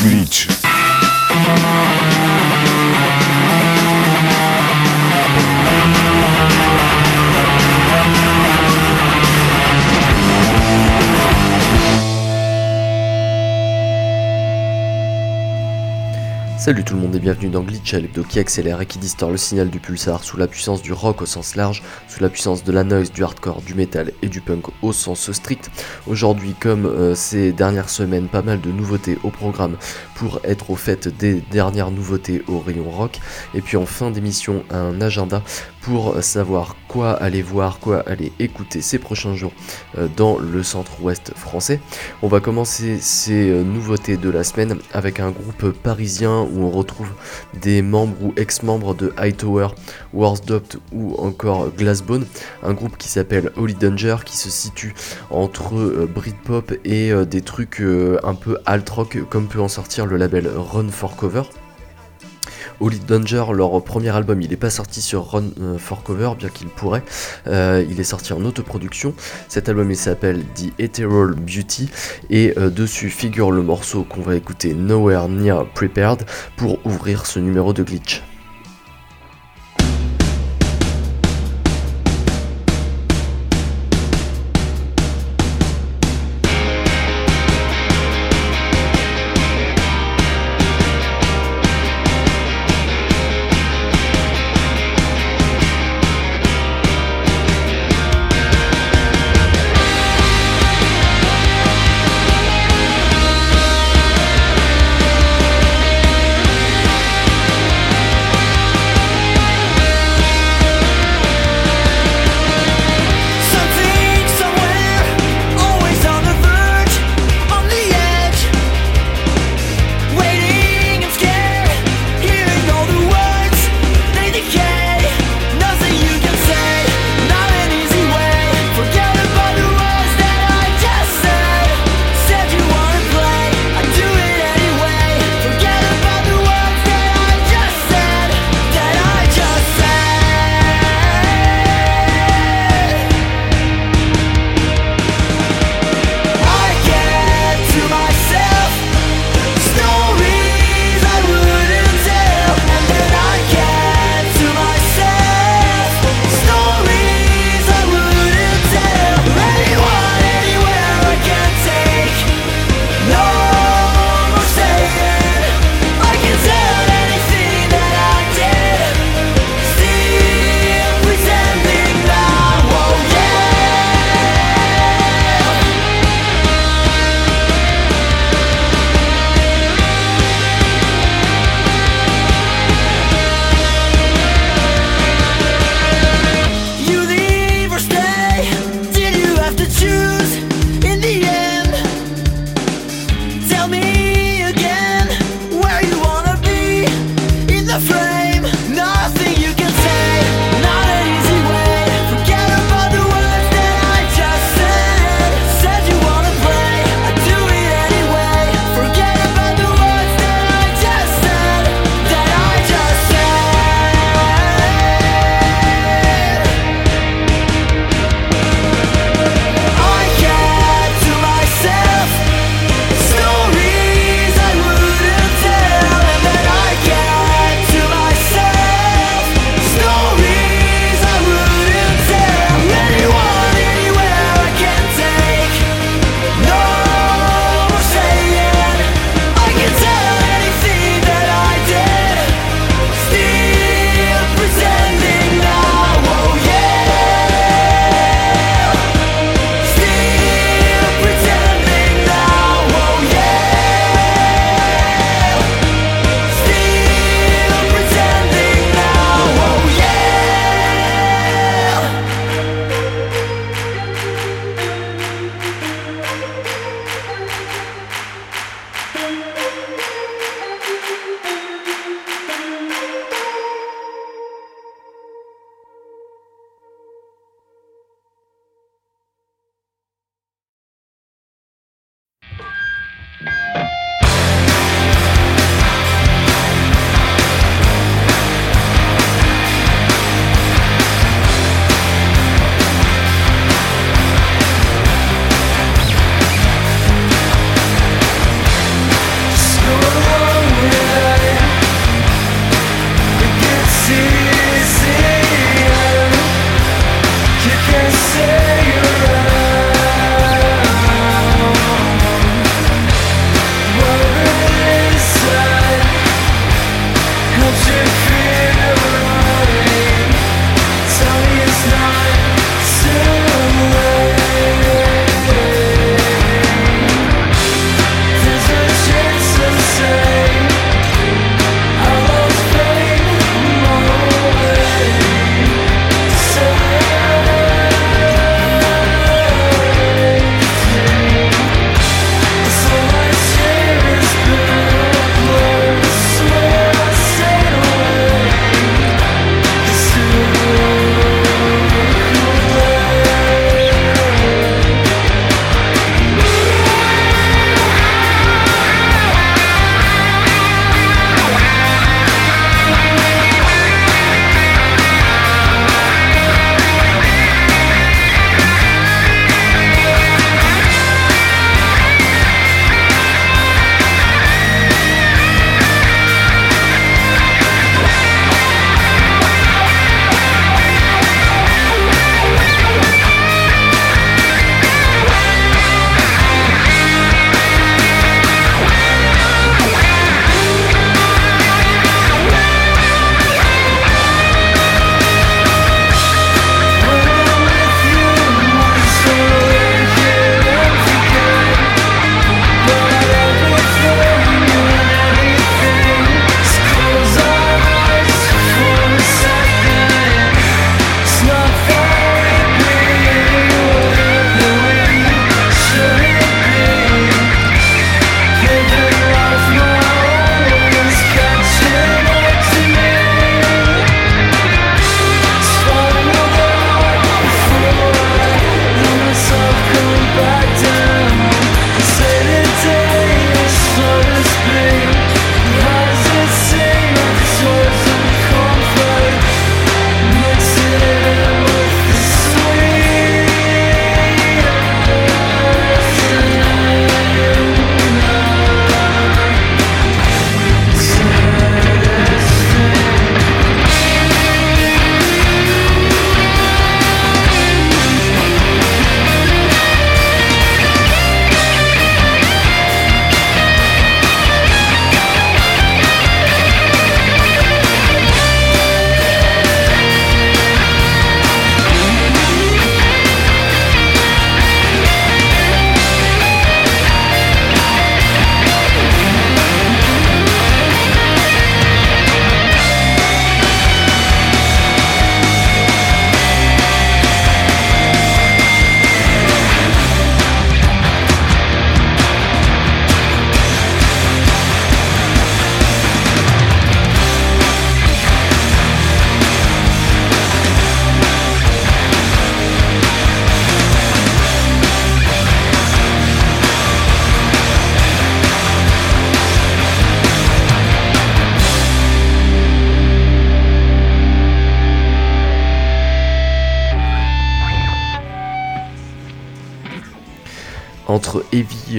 Glitch. Salut tout le monde et bienvenue dans Glitch, l'hebdo qui accélère et qui distord le signal du pulsar sous la puissance du rock au sens large, sous la puissance de la noise, du hardcore, du metal et du punk au sens strict. Aujourd'hui, comme euh, ces dernières semaines, pas mal de nouveautés au programme pour être au fait des dernières nouveautés au rayon rock. Et puis en fin d'émission, un agenda pour savoir quoi aller voir, quoi aller écouter ces prochains jours euh, dans le centre-ouest français. On va commencer ces euh, nouveautés de la semaine avec un groupe parisien où on retrouve des membres ou ex-membres de Hightower, Warsdopt ou encore Glassbone, un groupe qui s'appelle Holy Danger qui se situe entre euh, Britpop et des trucs un peu alt-rock comme peut en sortir le label Run for Cover. Holy Danger, leur premier album, il n'est pas sorti sur Run euh, for Cover, bien qu'il pourrait. Euh, il est sorti en autoproduction. Cet album, il s'appelle The Ethereal Beauty. Et euh, dessus figure le morceau qu'on va écouter Nowhere Near Prepared pour ouvrir ce numéro de glitch.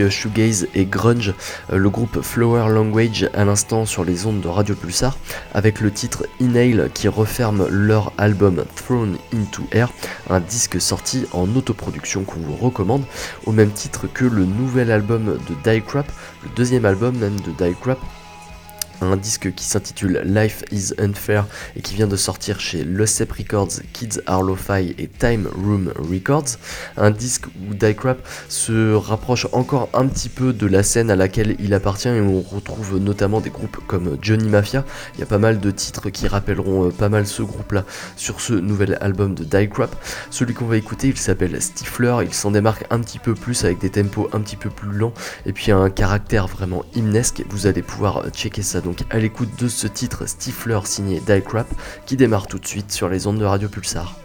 Shoegaze et grunge, euh, le groupe Flower Language à l'instant sur les ondes de Radio Pulsar avec le titre Inhale qui referme leur album Thrown into Air, un disque sorti en autoproduction qu'on vous recommande au même titre que le nouvel album de Die Crap, le deuxième album même de Die Crap un disque qui s'intitule Life is Unfair et qui vient de sortir chez Sep Records, Kids Are Lo-Fi et Time Room Records. Un disque où Die Crap se rapproche encore un petit peu de la scène à laquelle il appartient et on retrouve notamment des groupes comme Johnny Mafia. Il y a pas mal de titres qui rappelleront euh, pas mal ce groupe-là sur ce nouvel album de Die Crap. Celui qu'on va écouter, il s'appelle Stifler. Il s'en démarque un petit peu plus avec des tempos un petit peu plus lents et puis un caractère vraiment hymnesque. Vous allez pouvoir checker ça donc à l'écoute de ce titre Stifler signé Die Crap qui démarre tout de suite sur les ondes de Radio Pulsar.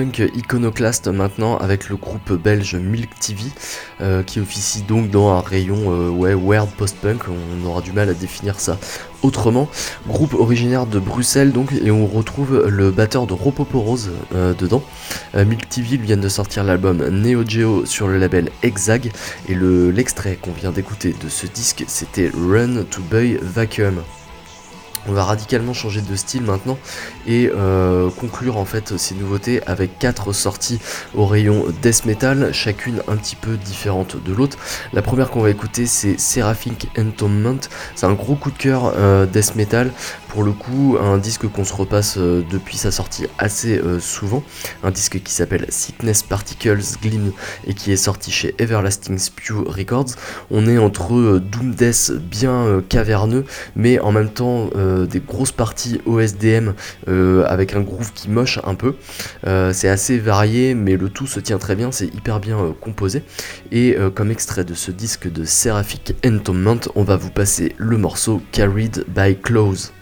Post-punk iconoclaste maintenant avec le groupe belge Milk TV euh, qui officie donc dans un rayon euh, ouais, post-punk, on aura du mal à définir ça autrement. Groupe originaire de Bruxelles donc et on retrouve le batteur de Ropoporose euh, dedans. Milk TV vient de sortir l'album Neo Geo sur le label Exag et l'extrait qu'on vient d'écouter de ce disque c'était Run to Buy Vacuum. On va radicalement changer de style maintenant et euh, conclure en fait ces nouveautés avec quatre sorties au rayon death metal, chacune un petit peu différente de l'autre. La première qu'on va écouter c'est Seraphic Entombment, c'est un gros coup de cœur euh, death metal pour le coup un disque qu'on se repasse euh, depuis sa sortie assez souvent, un disque qui s'appelle Sickness Particles Gleam et qui est sorti chez Everlasting Spew Records. On est entre doom death bien caverneux mais en même temps euh, des grosses parties OSDM euh, avec un groove qui moche un peu. Euh, c'est assez varié, mais le tout se tient très bien, c'est hyper bien composé. Et comme extrait de ce disque de Seraphic Entombment, on va vous passer le morceau Carried by Close.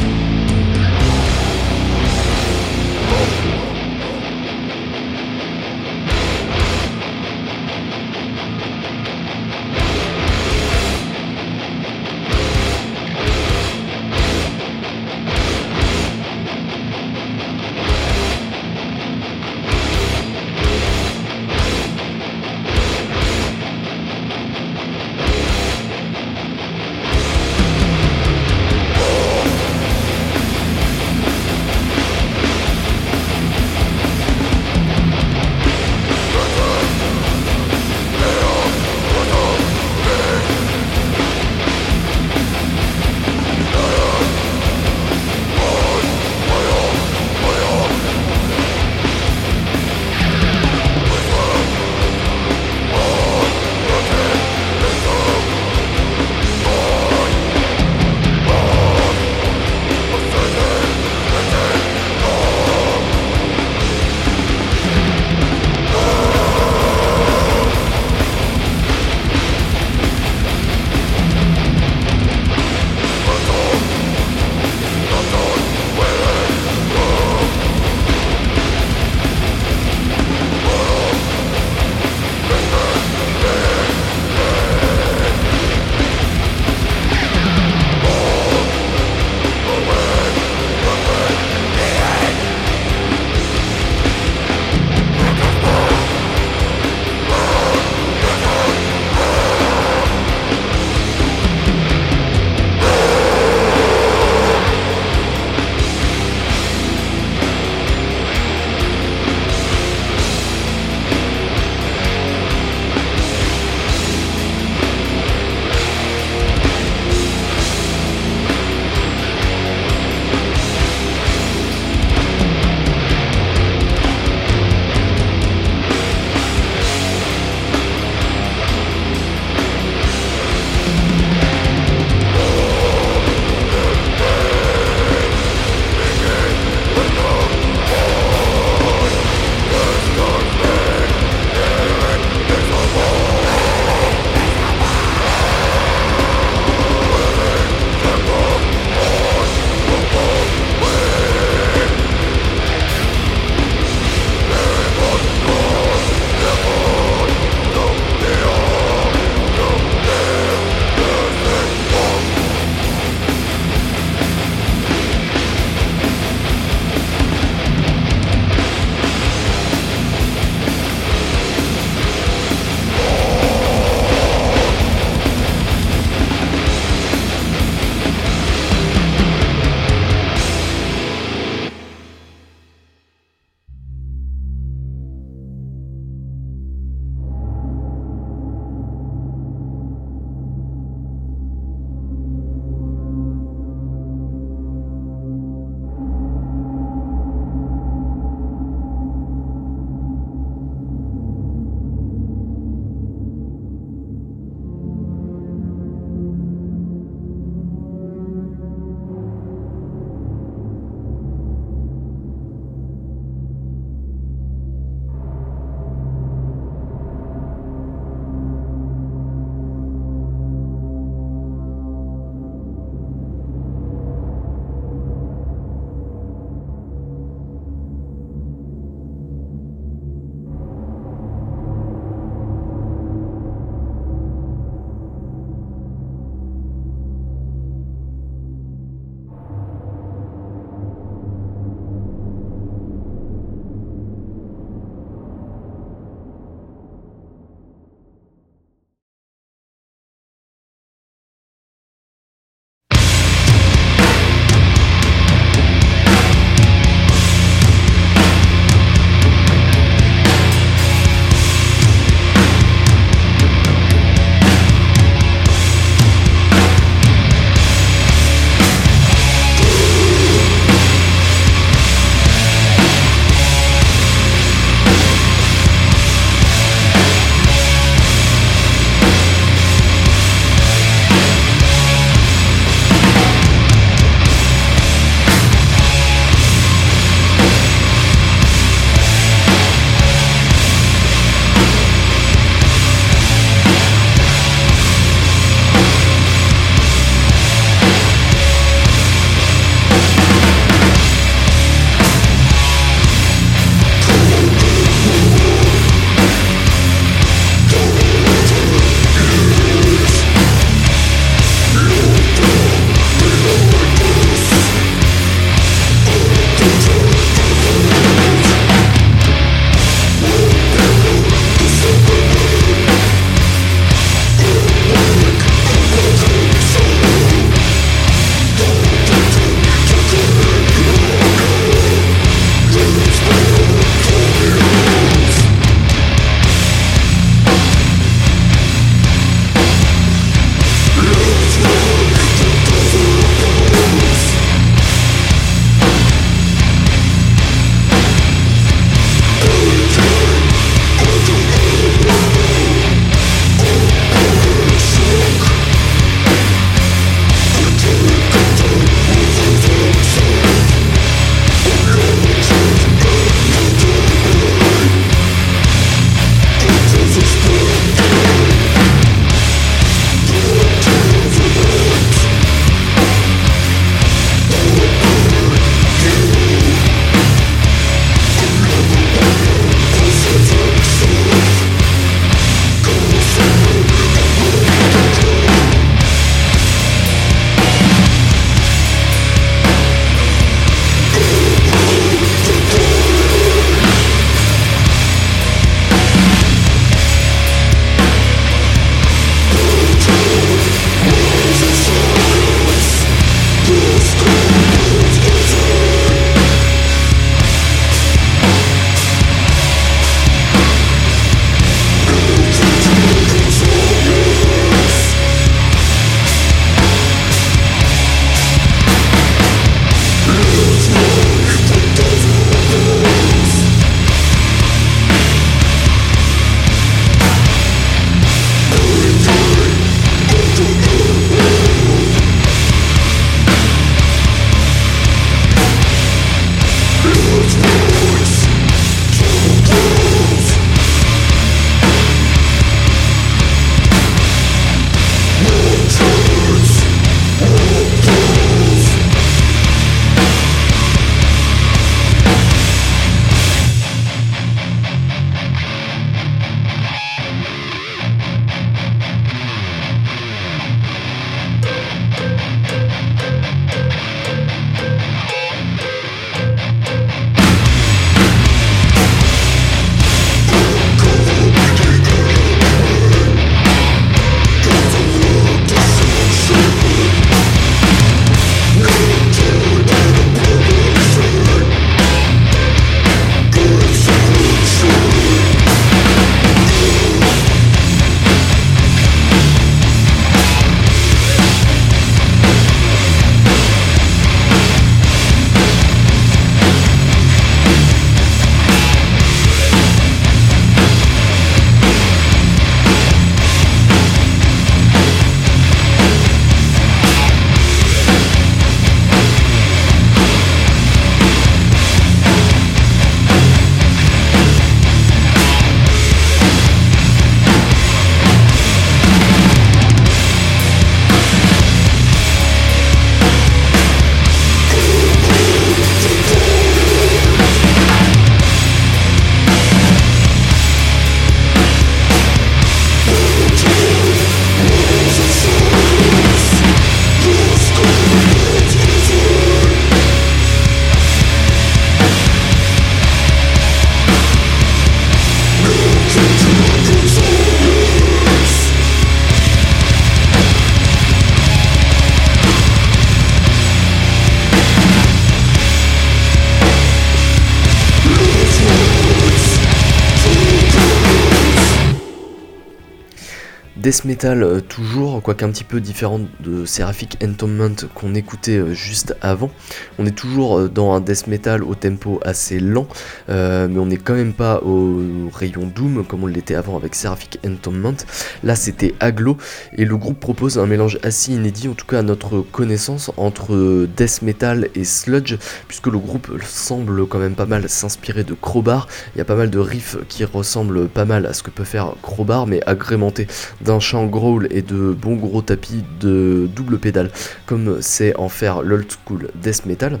Death metal toujours, quoique un petit peu différent de Seraphic Entombment qu'on écoutait juste avant. On est toujours dans un death metal au tempo assez lent, mais on n'est quand même pas au rayon Doom comme on l'était avant avec Seraphic Entombment. Là c'était Aglo et le groupe propose un mélange assez inédit, en tout cas à notre connaissance, entre death metal et sludge, puisque le groupe semble quand même pas mal s'inspirer de Crowbar. Il y a pas mal de riffs qui ressemblent pas mal à ce que peut faire Crowbar, mais agrémenté d'un chant growl et de bons gros tapis de double pédale, comme c'est en faire l'old school death metal.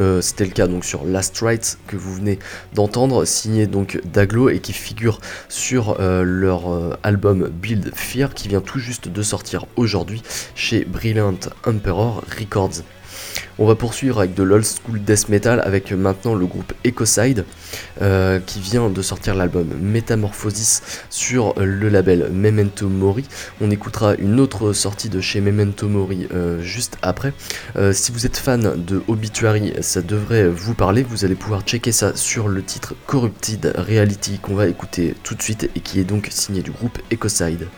Euh, c'était le cas donc sur Last Rites que vous venez d'entendre, signé donc d'Aglo et qui figure sur euh, leur euh, album Build Fear qui vient tout juste de sortir aujourd'hui chez Brilliant Emperor Records. On va poursuivre avec de l'old school death metal avec maintenant le groupe Ecoside euh, qui vient de sortir l'album Metamorphosis sur le label Memento Mori. On écoutera une autre sortie de chez Memento Mori euh, juste après. Euh, si vous êtes fan de Obituary, ça devrait vous parler. Vous allez pouvoir checker ça sur le titre Corrupted Reality qu'on va écouter tout de suite et qui est donc signé du groupe Ecoside.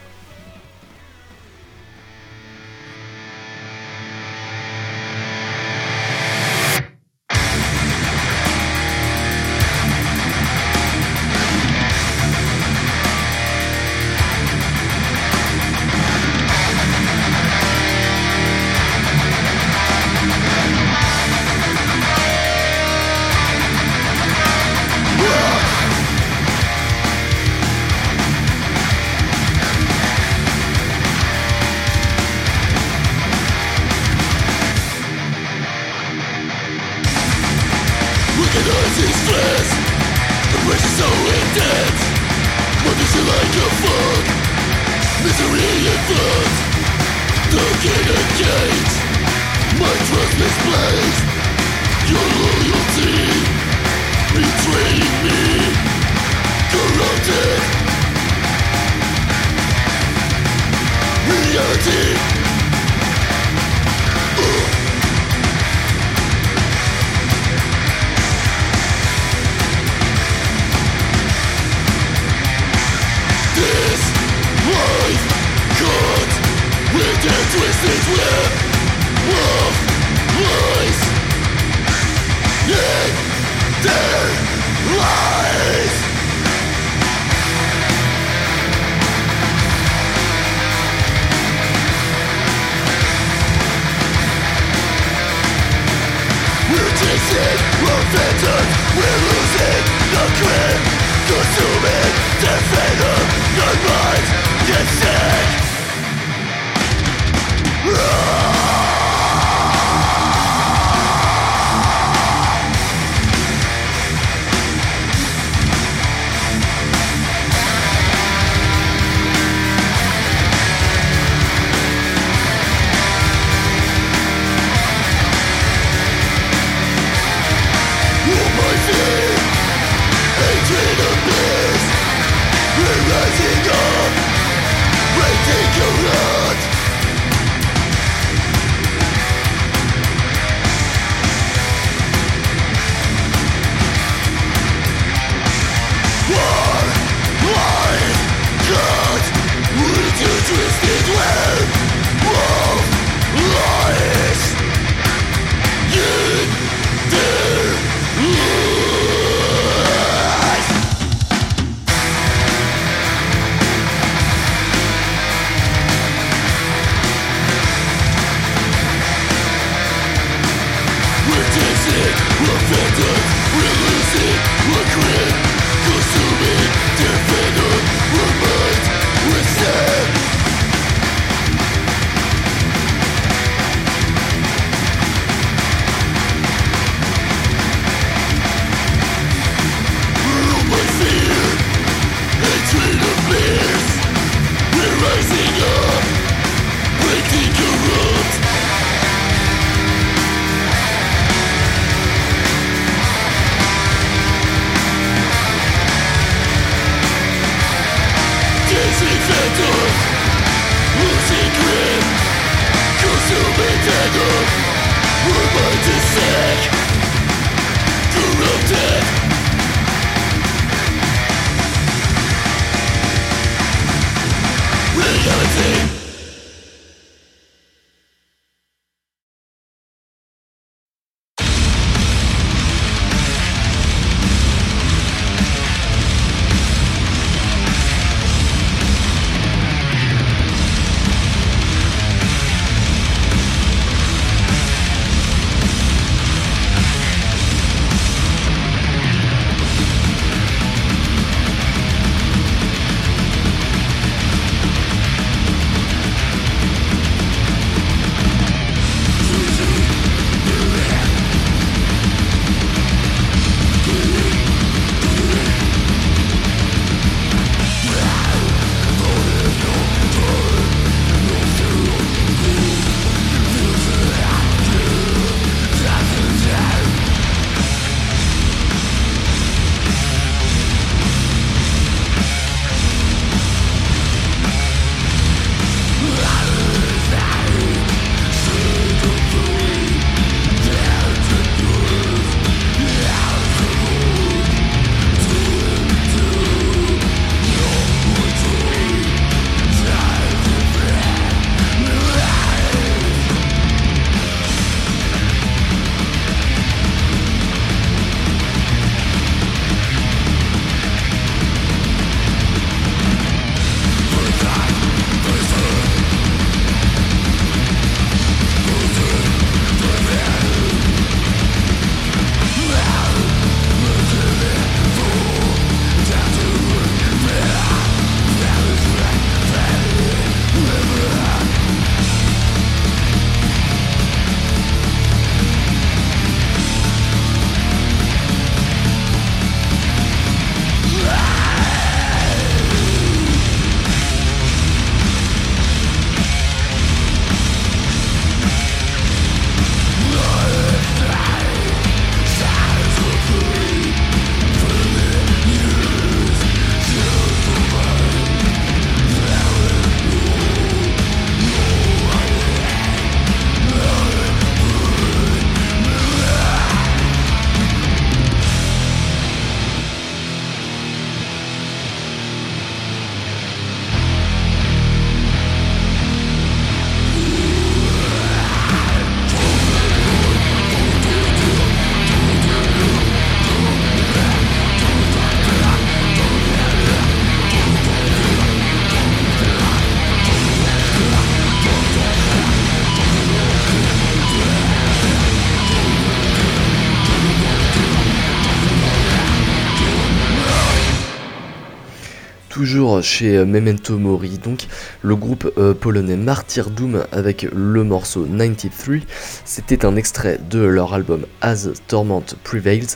Chez Memento Mori, donc le groupe polonais Martyr Doom avec le morceau 93. C'était un extrait de leur album As Torment Prevails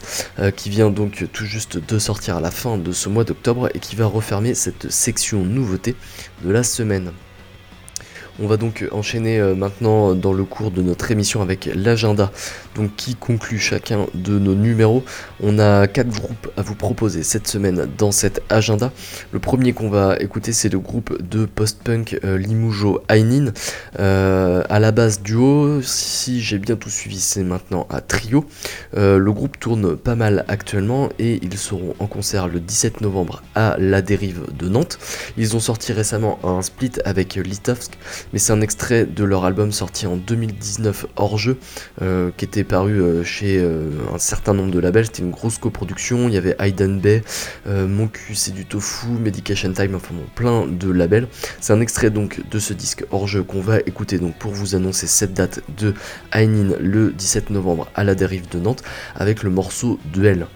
qui vient donc tout juste de sortir à la fin de ce mois d'octobre et qui va refermer cette section nouveauté de la semaine. On va donc enchaîner euh, maintenant dans le cours de notre émission avec l'agenda, donc qui conclut chacun de nos numéros? On a quatre groupes à vous proposer cette semaine dans cet agenda. Le premier qu'on va écouter, c'est le groupe de post-punk euh, Limoujo Ainin. Euh, à la base duo, si j'ai bien tout suivi, c'est maintenant à trio. le groupe tourne pas mal actuellement et ils seront en concert le 17 novembre à La Dérive de Nantes. Ils ont sorti récemment un split avec Litovsk mais c'est un extrait de leur album sorti en 2019 hors jeu, euh, qui était paru euh, chez euh, un certain nombre de labels. C'était une grosse coproduction. Il y avait Hayden Bay, Mon cul c'est du tofu, Medication Time, enfin plein de labels. C'est un extrait donc de ce disque hors jeu qu'on va écouter donc pour vous annoncer cette date de Ainin le 17 novembre à la dérive de Nantes avec le morceau Duel.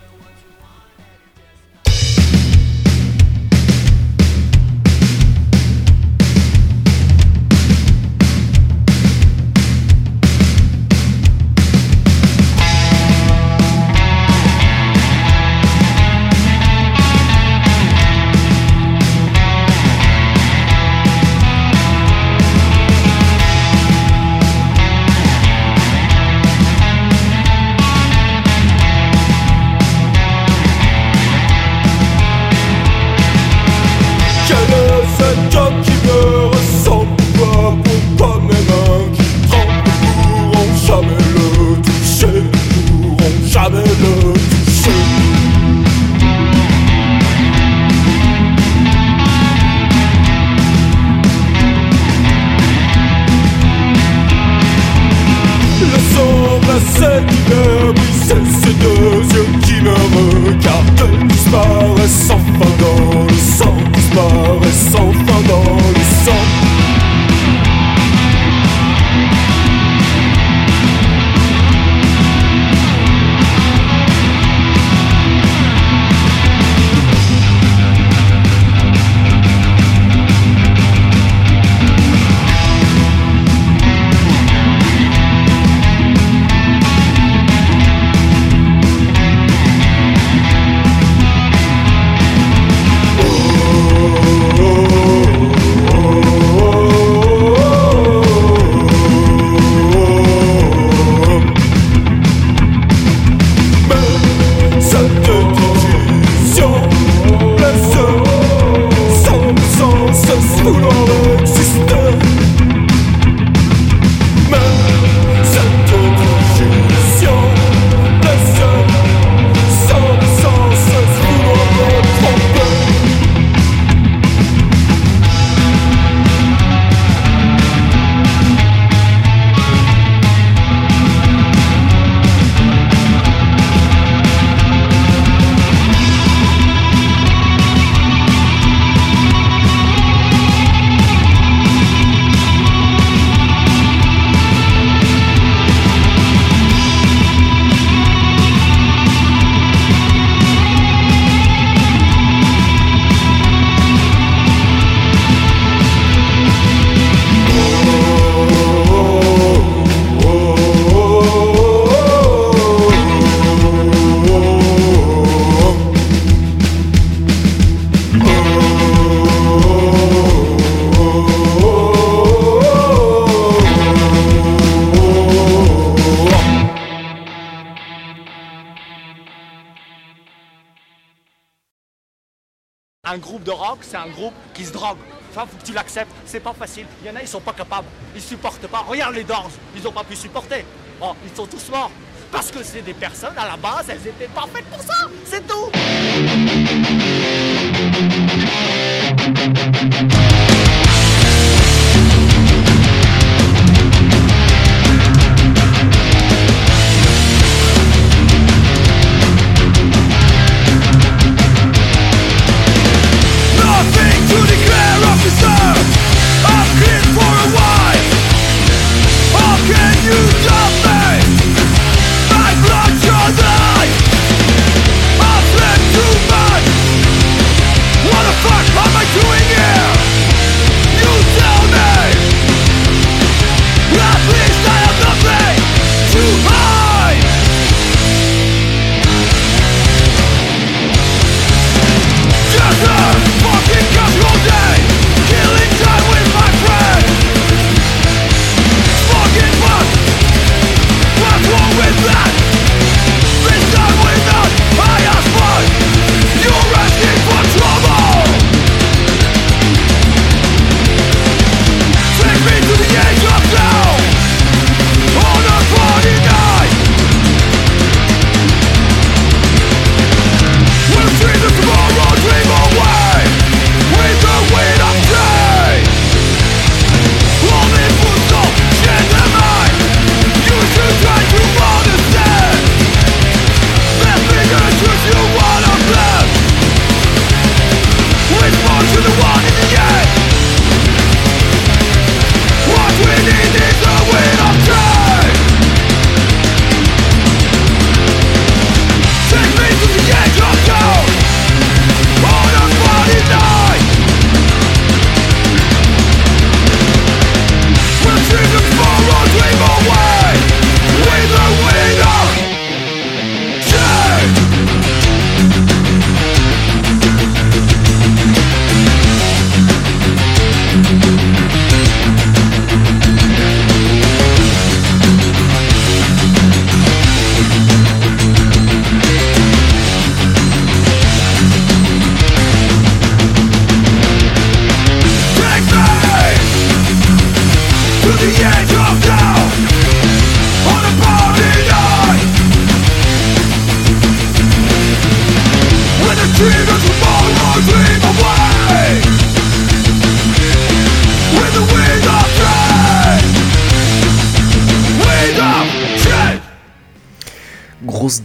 Regarde les Doors, ils ont pas pu supporter. Oh, ils sont tous morts. Parce que c'est des personnes, à la base, elles étaient pas faites pour ça,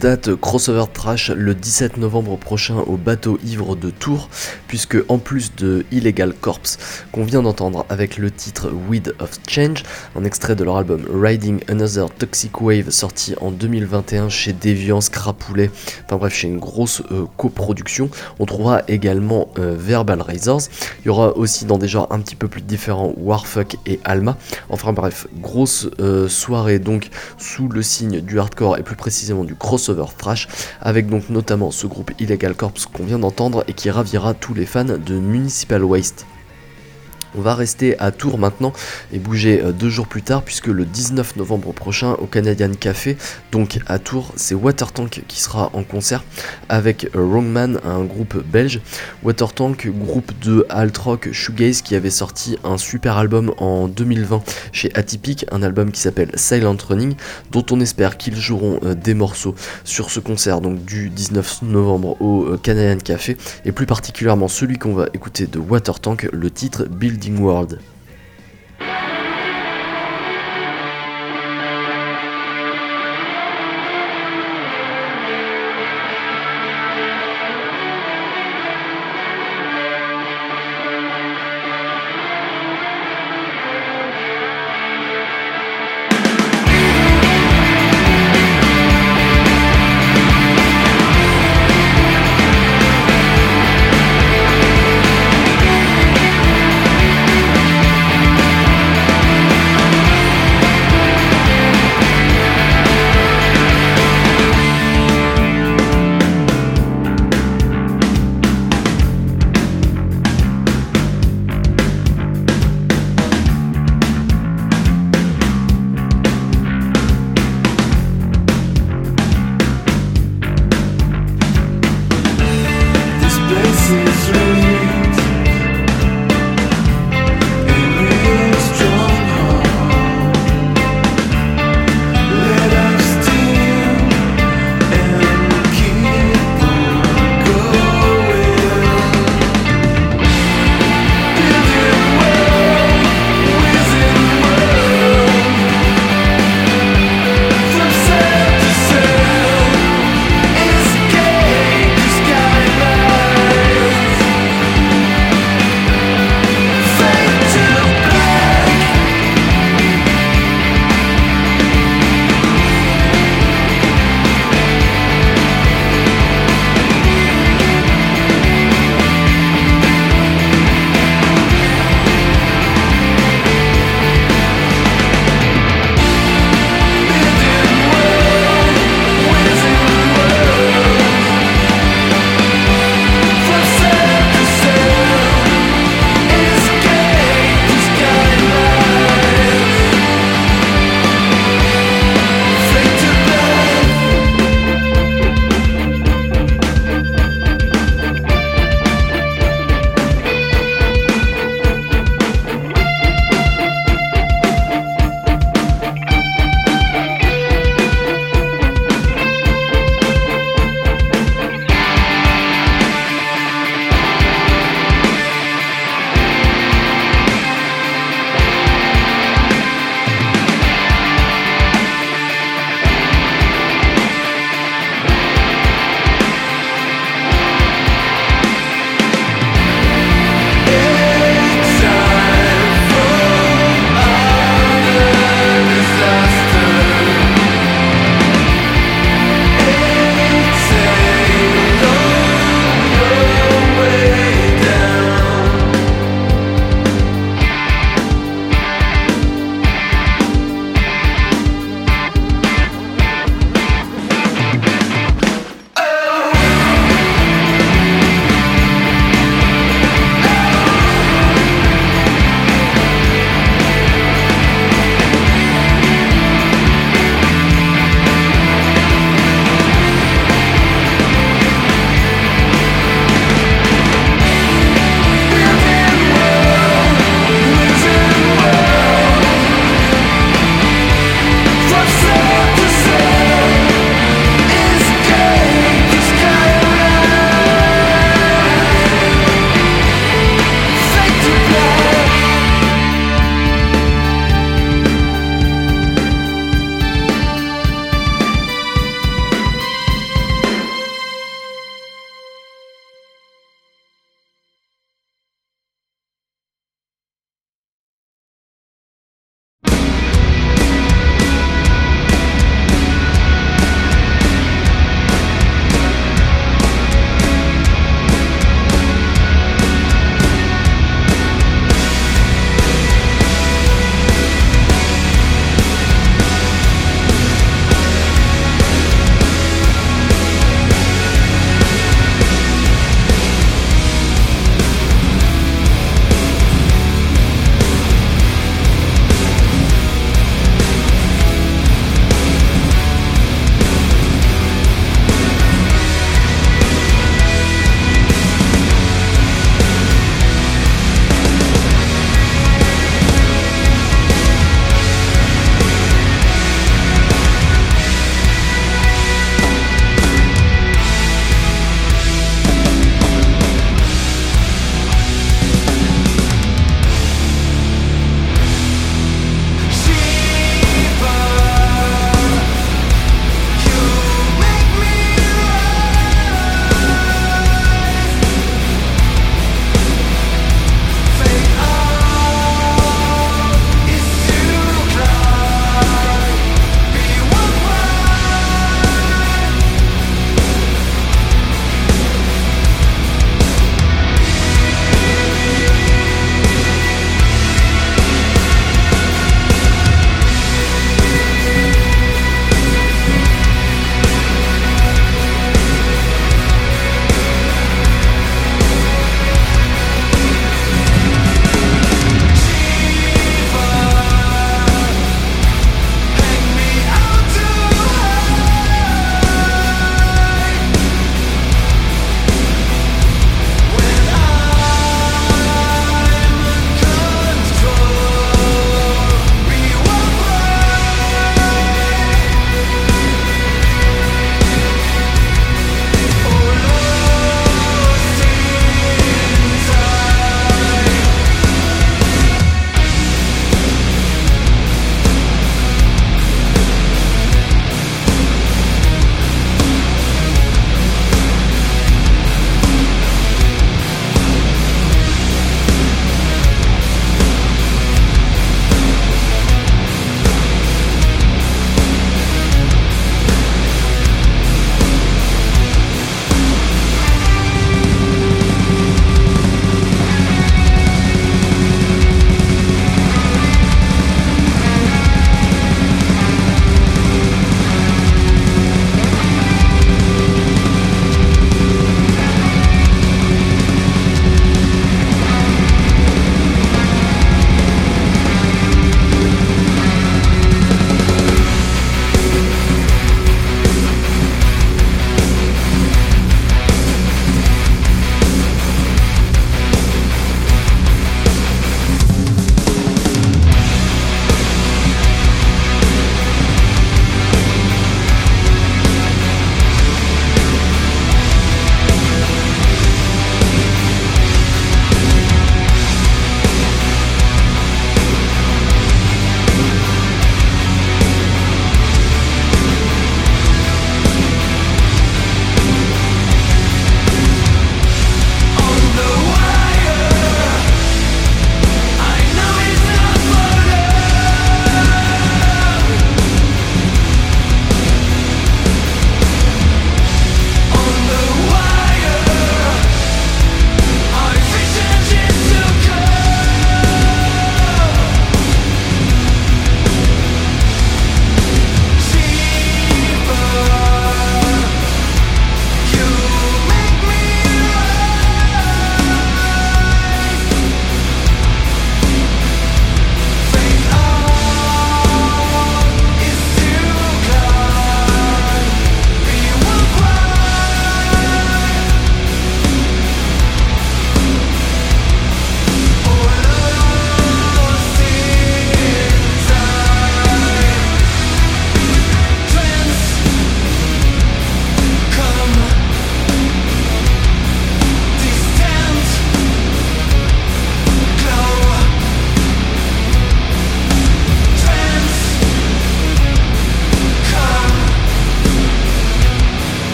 date crossover trash le 17 novembre prochain au bateau ivre de Tours, puisque en plus de Illegal Corpse qu'on vient d'entendre avec le titre Weed of Change, un extrait de leur album Riding Another Toxic Wave sorti en 2021 chez Deviance, Crapoulet, enfin bref chez une grosse euh, coproduction, on trouvera également euh, Verbal Razors, il y aura aussi dans des genres un petit peu plus différents Warfuck et Alma, enfin bref, grosse euh, soirée donc sous le signe du hardcore et plus précisément du crossover avec donc notamment ce groupe Illegal Corps qu'on vient d'entendre et qui ravira tous les fans de Municipal Waste. On va rester à Tours maintenant et bouger euh, deux jours plus tard puisque le 19 novembre prochain au Canadian Café, donc à Tours, c'est Watertank qui sera en concert avec euh, Wrongman, un groupe belge. Watertank, groupe de alt rock shoegaze qui avait sorti un super album en 2020 chez Atypic, un album qui s'appelle Silent Running, dont on espère qu'ils joueront euh, des morceaux sur ce concert donc du 19 novembre au Canadian Café et plus particulièrement celui qu'on va écouter de Watertank, le titre Build World.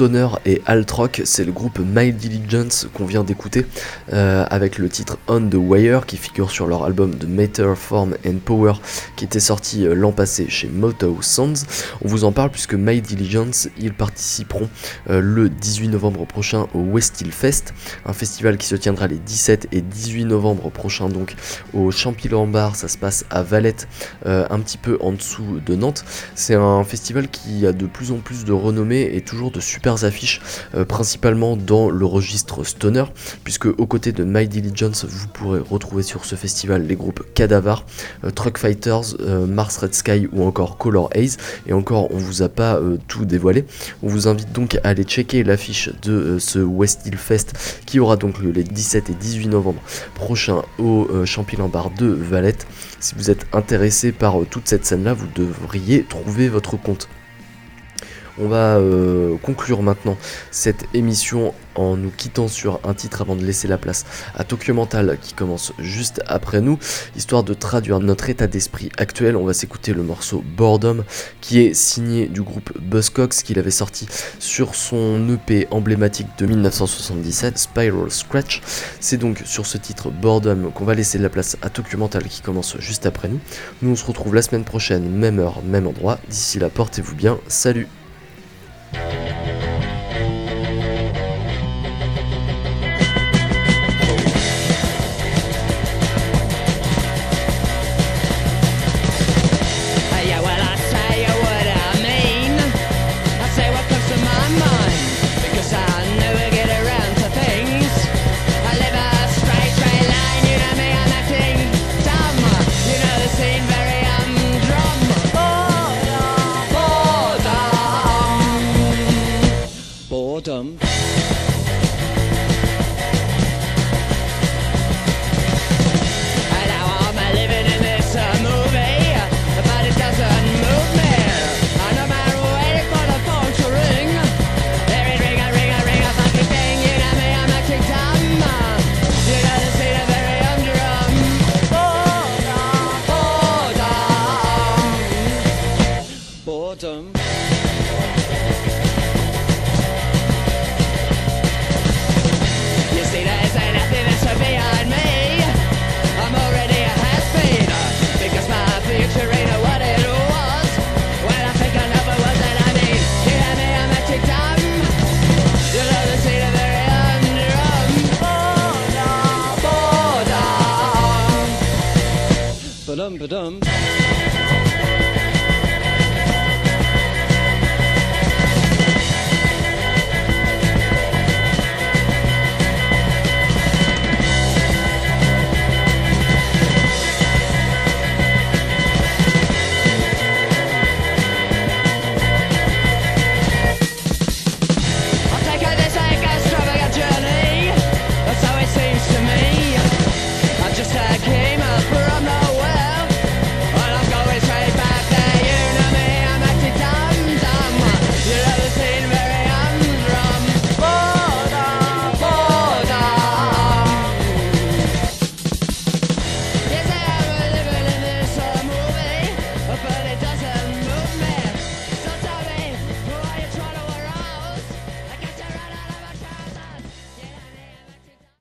Stoner et alt rock, c'est le groupe My Diligence qu'on vient d'écouter euh, avec le titre On the Wire qui figure sur leur album The Matter, Form and Power qui était sorti euh, l'an passé chez Moto Sounds. On vous en parle puisque My Diligence, ils participeront euh, le 18 novembre prochain au West Hill Fest, un festival qui se tiendra les 17 et 18 novembre prochains donc au Champillon Bar, ça se passe à Valette, un petit peu en dessous de Nantes. C'est un festival qui a de plus en plus de renommée et toujours de super affiches, principalement dans le registre stoner, puisque aux côtés de My Diligence, vous pourrez retrouver sur ce festival les groupes Cadavar, euh, Truck Fighters, euh, Mars Red Sky ou encore Color Haze. Et encore, on vous a pas euh, tout dévoilé. On vous invite donc à aller checker l'affiche de ce West Hill Fest qui aura donc lieu les 17 et 18 novembre prochains au Champillan Bar de Valette. Si vous êtes intéressé par toute cette scène-là, vous devriez trouver votre compte. On va euh, conclure maintenant cette émission en nous quittant sur un titre avant de laisser la place à Tokyo Mental qui commence juste après nous. Histoire de traduire notre état d'esprit actuel, on va s'écouter le morceau Boredom qui est signé du groupe Buzzcocks qu'il avait sorti sur son EP emblématique de 1977, Spiral Scratch. C'est donc sur ce titre Boredom qu'on va laisser la place à Tokyo Mental qui commence juste après nous. Nous on se retrouve la semaine prochaine, même heure, même endroit. D'ici là, portez-vous bien. Salut Thank you.